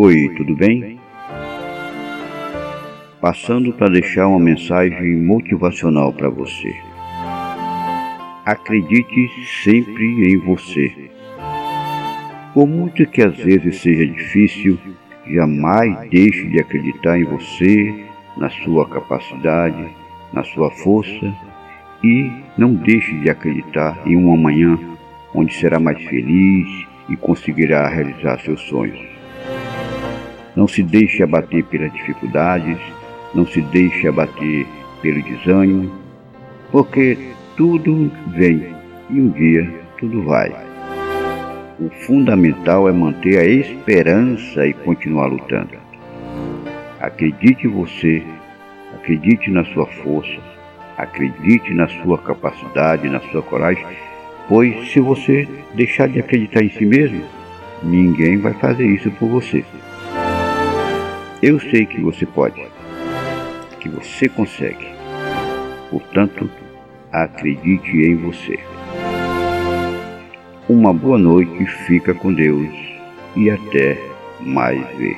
Oi, tudo bem? Passando para deixar uma mensagem motivacional para você. Acredite sempre em você. Por muito que às vezes seja difícil, jamais deixe de acreditar em você, na sua capacidade, na sua força e não deixe de acreditar em um amanhã onde será mais feliz e conseguirá realizar seus sonhos. Não se deixe abater pelas dificuldades, não se deixe abater pelo desânimo, porque tudo vem e um dia tudo vai. O fundamental é manter a esperança e continuar lutando. Acredite em você, acredite na sua força, acredite na sua capacidade, na sua coragem Pois se você deixar de acreditar em si mesmo, ninguém vai fazer isso por você. Eu sei que você pode, que você consegue. Portanto, acredite em você. Uma boa noite, fica com Deus e até mais ver.